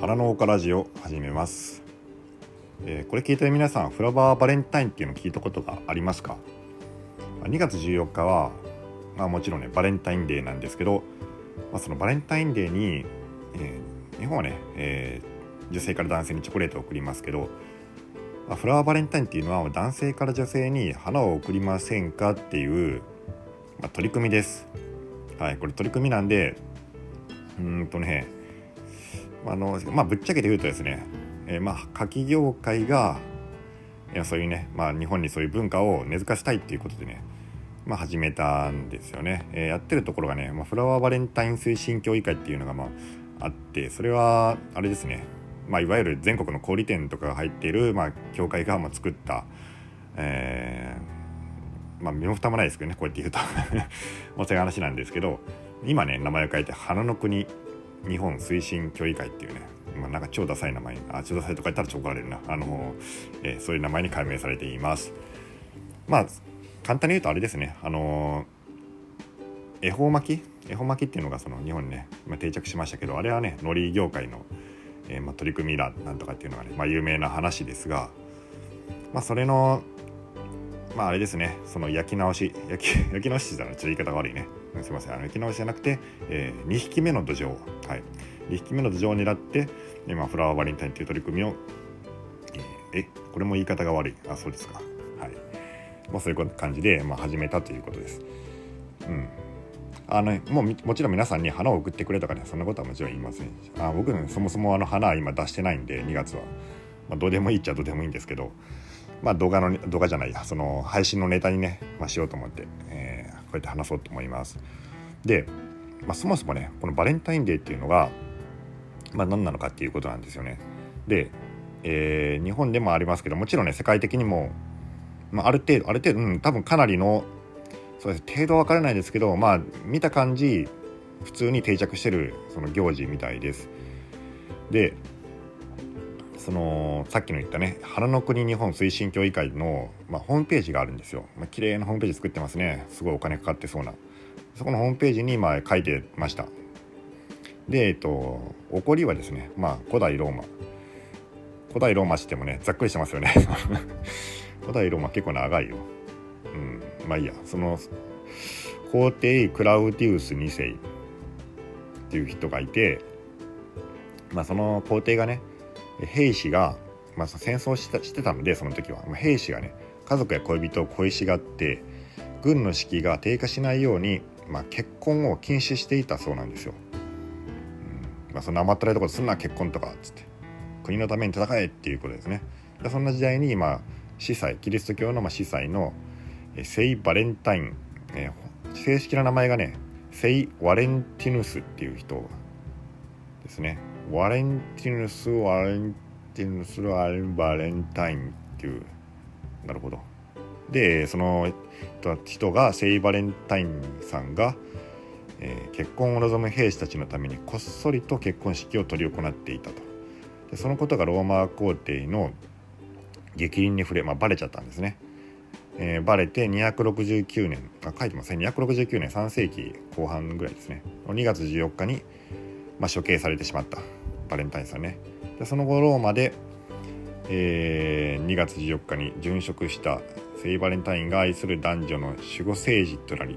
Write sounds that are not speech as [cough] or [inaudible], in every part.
花の丘ラジオ始めます、えー、これ聞いてる皆さんフラワーバレンタインっていうの聞いたことがありますか？2月14日は、まあ、もちろんねバレンタインデーなんですけど、まあ、そのバレンタインデーに、えー、日本はね、えー、女性から男性にチョコレートを送りますけど、まあ、フラワーバレンタインっていうのは男性から女性に花を贈りませんかっていう、まあ、取り組みです。はいこれ取り組みなんでうんとねあのまあぶっちゃけて言うとですね、えー、まあ柿業界がいやそういうね、まあ、日本にそういう文化を根付かせたいっていうことでね、まあ、始めたんですよね、えー、やってるところがね、まあ、フラワーバレンタイン推進協議会っていうのがまああってそれはあれですね、まあ、いわゆる全国の小売店とかが入っている、まあ、協会がまあ作った、えー、まあ身も蓋もないですけどねこうやって言うと。[laughs] もうそういう話なんですけど今ね名前を変えて花の国日本推進協議会っていうね、まあ、なんか超ダサい名前あ超ダサいとか言ったら超怒られるな。あの、えー、そういう名前に改名されています。まあ簡単に言うとあれですね。あの恵方巻き？恵方巻きっていうのがその日本にね、まあ、定着しましたけどあれはね海苔業界の、えー、まあ、取り組みだなんとかっていうのがね、まあ、有名な話ですがまあそれのまああれですね。その焼き直し焼き焼き直ししたらちょっと言い方が悪いね。すいません。あの焼き直しじゃなくて、えー、2匹目の土壌、はい、2匹目の土壌を狙って今フラワーバレンタインという取り組みを、えー、えこれも言い方が悪い。あそうですか。はい。まあ、そういう感じで、まあ、始めたということです。うん。あのもうもちろん皆さんに花を送ってくれとかねそんなことはもちろん言いません。あ僕、そもそもあの花は今出してないんで2月は、まあ、どうでもいいっちゃどうでもいいんですけど。まあ動画の動画じゃないやその配信のネタにね、まあ、しようと思って、えー、こうやって話そうと思います。で、まあ、そもそもねこのバレンタインデーっていうのが、まあ、何なのかっていうことなんですよね。で、えー、日本でもありますけどもちろんね世界的にも、まあ、ある程度ある程度、うん、多分かなりのそうです程度は分からないですけどまあ見た感じ普通に定着してるその行事みたいです。でそのさっきの言ったね花の国日本推進協議会の、まあ、ホームページがあるんですよ、まあ綺麗なホームページ作ってますね。すごいお金かかってそうな。そこのホームページにまあ書いてました。でえっと起こりはですねまあ古代ローマ。古代ローマしてもねざっくりしてますよね。[laughs] 古代ローマ結構長いよ。うんまあいいや。その皇帝クラウディウス2世っていう人がいてまあその皇帝がね兵士が、まあ、戦争したしてたのでその時は、兵士がね家族や恋人を恋しがって軍の士気が低下しないように、まあ、結婚を禁止していたそうなんですよ。うんまあ、そんな甘ったらいところすんな結婚とかっつって国のために戦えっていうことですね。でそんな時代に、まあ、司祭キリスト教の、まあ、司祭のセイ・バレンタイン、えー、正式な名前がねセイ・ワレンティヌスっていう人ですね。ワレンティヌス・ワレンティヌス・ワレンバレンタインっていうなるほど。でその人がセイ・バレンタインさんが、えー、結婚を望む兵士たちのためにこっそりと結婚式を執り行っていたと。でそのことがローマ皇帝の激鱗に触れ、まあ、バレちゃったんですね、えー、バレて269年あ書いてますね。269年3世紀後半ぐらいですね。2月14日に、まあ、処刑されてしまった。バレンタインさんねでその後ローマで、えー、2月14日に殉職した聖バレンタインが愛する男女の守護聖人となり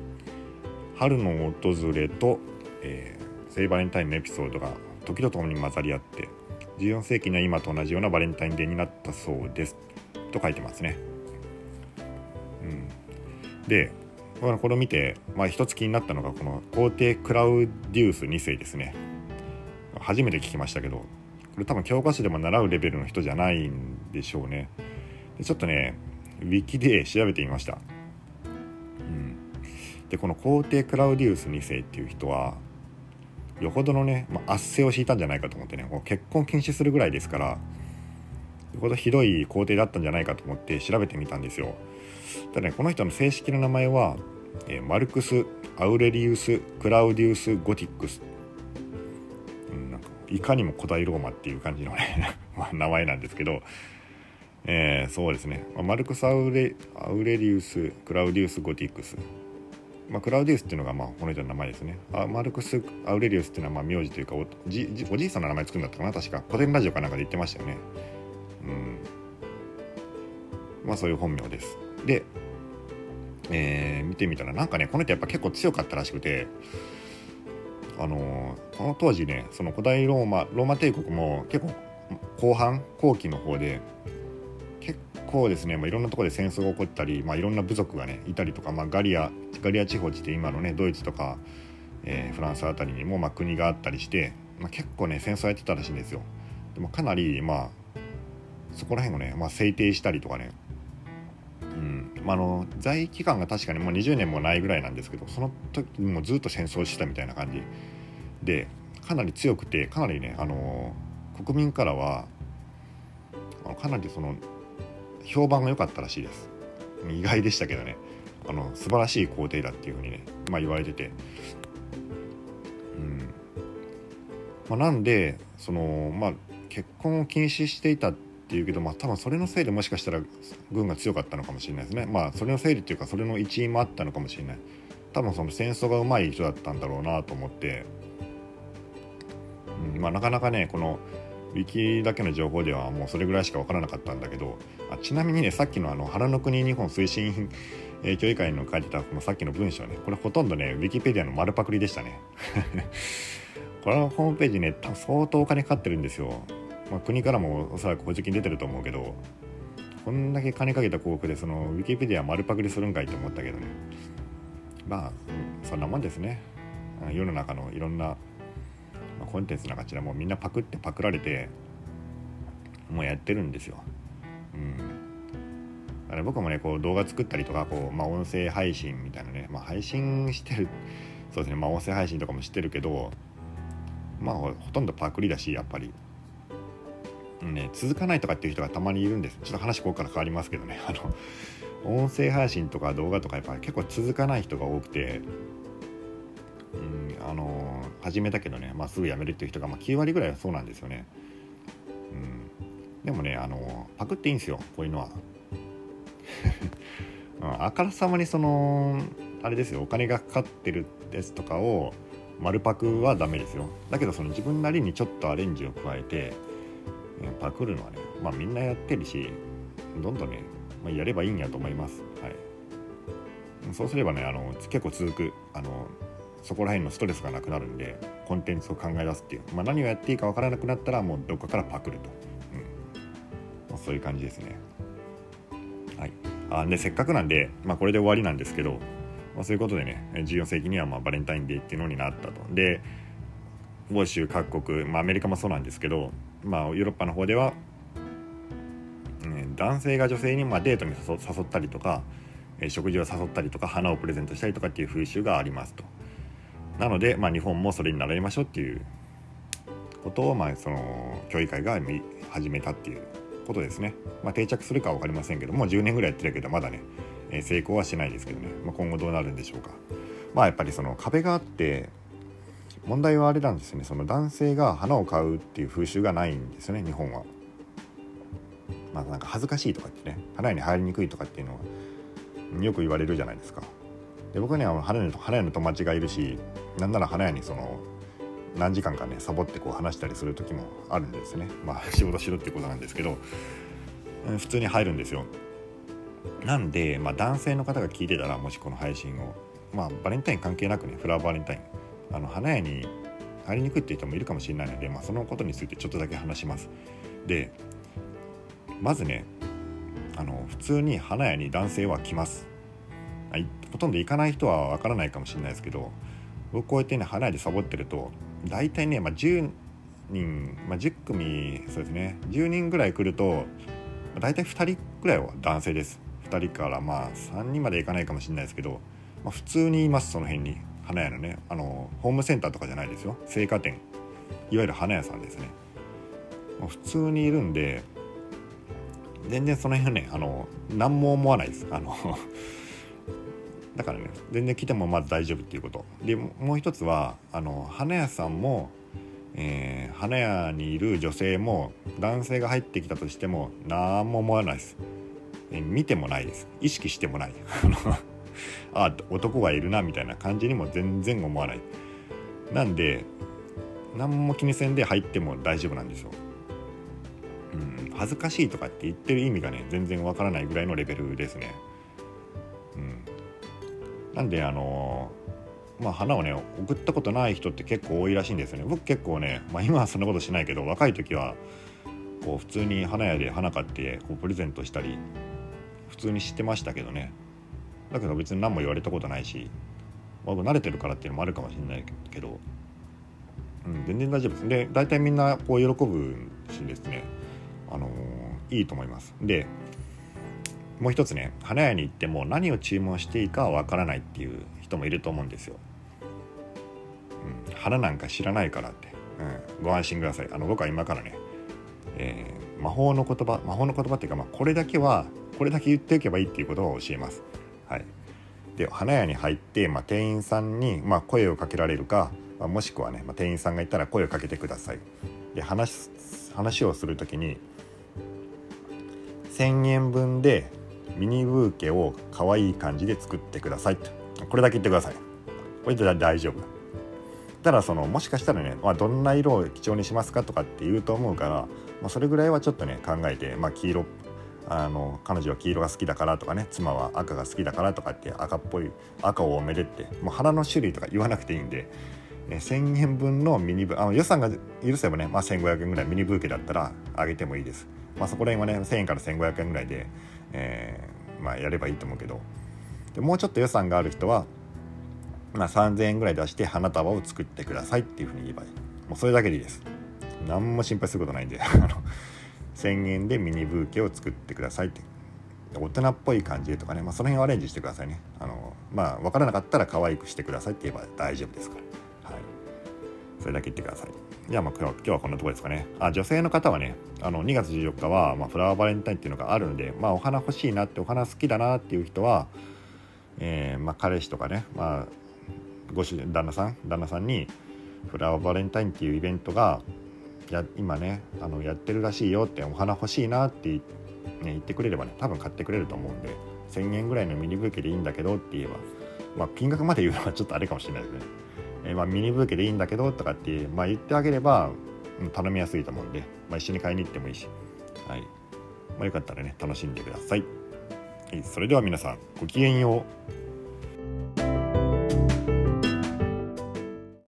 春の訪れと、えー、聖バレンタインのエピソードが時とともに混ざり合って14世紀には今と同じようなバレンタインデーになったそうですと書いてますね。うん、でこれを見て、まあ、一つ気になったのがこの皇帝クラウディウス2世ですね。初めて聞きましたけどこれ多分教科書でも習うレベルの人じゃないんでしょうね。でちょっとねウィキで調べてみました、うん、でこの皇帝クラウディウス2世っていう人はよほどのね、まあ、圧政を敷いたんじゃないかと思ってねもう結婚禁止するぐらいですからよほどひどい皇帝だったんじゃないかと思って調べてみたんですよ。ただねこの人の正式な名前は、えー、マルクス・アウレリウス・クラウディウス・ゴティックスいかにも古代ローマっていう感じのね [laughs] 名前なんですけど、えー、そうですね。まあマルクス・アウレアウレリウス・クラウディウス・ゴティックス。まあ、クラウディウスっていうのがまあこの人の名前ですね。あマルクス・アウレリウスっていうのはまあ名字というかおじおじいさんの名前作るんだったかな確か。古典ラジオかなんかで言ってましたよね。うん。まあそういう本名です。でえー、見てみたらなんかねこの人やっぱ結構強かったらしくてあのー、この当時ねその古代ローマローマ帝国も結構後半後期の方で結構ですね、まあ、いろんなところで戦争が起こったり、まあ、いろんな部族がねいたりとか、まあ、ガリアガリア地方って今のねドイツとか、えー、フランスあたりにも、まあ、国があったりして、まあ、結構ね戦争やってたらしいんですよ。でもかなりまあそこら辺をね、まあ、制定したりとかねまあ、の在位期間が確かにもう20年もないぐらいなんですけどその時もずっと戦争してたみたいな感じ。でかなり強くてかなりねあの国民からはかなりその評判が良かったらしいです。意外でしたけどね。あの素晴らしい皇帝だっていうふうにね、まあ、言われてて、うん。まあ、なんでその、まあ、結婚を禁止していたってっていうけど、まあ、多分それのせいでもしかしたら軍が強かったのかもしれないですね。まあそれのせいでっていうかそれの一因もあったのかもしれない。多分その戦争がうまい人だったんだろうなと思って、うん、まあなかなかねこのウィキだけの情報ではもうそれぐらいしか分からなかったんだけどあちなみにねさっきのあの腹の国日本推進え、協議会の書いてたこのさっきの文章ね。これほとんどねウィキペディアの丸パクリでしたね。[laughs] このホームページね多分相当お金かかってるんですよ。まあ、国からもおそらく補助金出てると思うけどこんだけ金かけた広告でそのウィキペディア丸パクリするんかいって思ったけどね。まあそんなもんですね。世の中のいろんな、コンテンツなんかちらもうみんなパクってパクられてもうやってるんですよ。うん。あれ僕もねこう動画作ったりとかこう、まあ、音声配信みたいなね、まあ、配信してるそうですねまあ音声配信とかもしてるけどまあほとんどパクリだしやっぱり。ね、続かないとかっていう人がたまにいるんです。ちょっと話ここから変わりますけどね。[laughs] あの音声配信とか動画とかやっぱ結構続かない人が多くて、うん、あの始めたけどね、まあ、すぐ辞めるっていう人が、まあ、9割ぐらいはそうなんですよね、うん、でもねあのパクっていいんですよこういうのは、[laughs] うん、あからさまにそのあれですよお金がかかってるですとかを丸パクはダメですよ。だけどその自分なりにちょっとアレンジを加えてパクるのはね、まあみんなやってるし、どんどんね、まあ、やればいいんやと思います。はい。そうすればね、あの、結構続く、あの、そこら辺のストレスがなくなるんで、コンテンツを考え出すっていう。まあ何をやっていいかわからなくなったら、もうどっかからパクると。うん。まあ、そういう感じですね。はい。あで、せっかくなんで、まあこれで終わりなんですけど、まあ、そういうことでね、14世紀にはまバレンタインデーっていうのになったと。で、欧州各国、まあ、アメリカもそうなんですけど、まあ、ヨーロッパの方では、ね、男性が女性にまあデートに誘ったりとか、え食事を誘ったりとか花をプレゼントしたりとかっていう風習がありますと。なので、まあ、日本もそれに習いましょうっていうことを、まあ、その協議会が始めたっていうことですね。まあ、定着するかは分かりませんけどもう10年ぐらいやってるけどまだね、え成功はしないですけどね、まあ、今後どうなるんでしょうか。まあやっぱりその壁があって問題はあれなんですねその男性が花を買うっていう風習がないんですよね日本は。まあなんか恥ずかしいとかってね花屋に入りにくいとかっていうのはよく言われるじゃないですか。で僕には花屋の花屋の友達がいるしなんなら花屋にその何時間かねサボってこう話したりする時もあるんですねまあ仕事しろってことなんですけど普通に入るんですよなんで、まあ、男性の方が聞いてたらもしこの配信をまあバレンタイン関係なくねフラワーバレンタインあの花屋に入りにくいっていう人もいるかもしれないので、まあ、そのことについてちょっとだけ話します。でまずねあの普通に花屋に男性は来ます。ほとんど行かない人はわからないかもしれないですけど僕こうやってね花屋でサボってると大体ね、まあ、10人、まあ、10組そうですね10人ぐらい来ると大体2人ぐらいは男性です。2人からまあ3人まで行かないかもしれないですけど、まあ、普通にいますその辺に花屋のねあのホームセンターとかじゃないですよ。青果店。いわゆる花屋さんですね。普通にいるんで全然その辺はねあの何も思わないです。あの [laughs] だからね全然来てもまず大丈夫っていうこと。でもう一つはあの花屋さんも、えー、花屋にいる女性も男性が入ってきたとしても何も思わないです、え、見てもないです。意識してもない。あ男がいるなみたいな感じにも全然思わない。なんで何も気にせんで入っても大丈夫なんですよ、うん、恥ずかしいとかって言ってる意味がね全然わからないぐらいのレベルですね。うん。なんであのまあ、花をね送ったことない人って結構多いらしいんですよね。僕結構ね、まあ、今はそんなことしないけど若い時はこう普通に花屋で花買ってこうプレゼントしたり普通に知ってましたけどね。だけど別に何も言われたことないし僕慣れてるからっていうのもあるかもしれないけど、うん、全然大丈夫です。で大体みんなこう喜ぶしですねあのー、いいと思います。でもう一つね花屋に行っても何を注文していいかわからないっていう人もいると思うんですよ。うん、花なんか知らないからって、うん、ご安心ください。あの僕は今からね、えー、魔法の言葉魔法の言葉っていうか、まあ、これだけはこれだけ言っていけばいいっていうことを教えます。はい、で花屋に入って、まあ、店員さんに、まあ、声をかけられるか、まあ、もしくはね、まあ、店員さんがいたら声をかけてください。で話話をする時に1,000円分でミニブーケを可愛い感じで作ってください。とこれだけ言ってください。これで大丈夫。ただそのもしかしたらね、まあ、どんな色を基調にしますかとかって言うと思うから、まあ、それぐらいはちょっとね考えて、まあ、黄色あの彼女は黄色が好きだからとかね妻は赤が好きだからとかって赤っぽい赤をおめでってもう花の種類とか言わなくていいんで、ね、1,000円分のミニブあの予算が許せばね、まあ、1,500円ぐらいミニブーケだったらあげてもいいです、まあ、そこら辺はね1,000円から1,500円ぐらいで、えーまあ、やればいいと思うけど。でもうちょっと予算がある人はまあ、3000円ぐらい出して花束を作ってくださいっていうふうに言えばいい。もうそれだけでいいです。何も心配することないんで。[laughs] 1000円でミニブーケを作ってくださいって。大人っぽい感じとかね、まあ、その辺をアレンジしてくださいね。あのまあ分からなかったら可愛くしてくださいって言えば大丈夫ですから。はい。それだけ言ってください。じゃあまあ今日今日はこんなところですかね。あ女性の方はねあの2月14日は、まあ、フラワーバレンタインっていうのがあるのでまあお花欲しいなってお花好きだなっていう人はえー、まあ彼氏とかねまあご主人旦那さん旦那さんにフラワーバレンタインっていうイベントがや今ねあのやってるらしいよってお花欲しいなって、ね、言ってくれればね多分買ってくれると思うんで1,000円ぐらいのミニブーケでいいんだけどって言えばまあ金額まで言うのはちょっとあれかもしれないですね、えー、まあ、ミニブーケでいいんだけどとかって、まあ、言ってあげれば頼みやすいと思うんで、まあ、一緒に買いに行ってもいいし、はい。まあ、よかったらね楽しんでください、はい、それでは皆さんごきげんよう。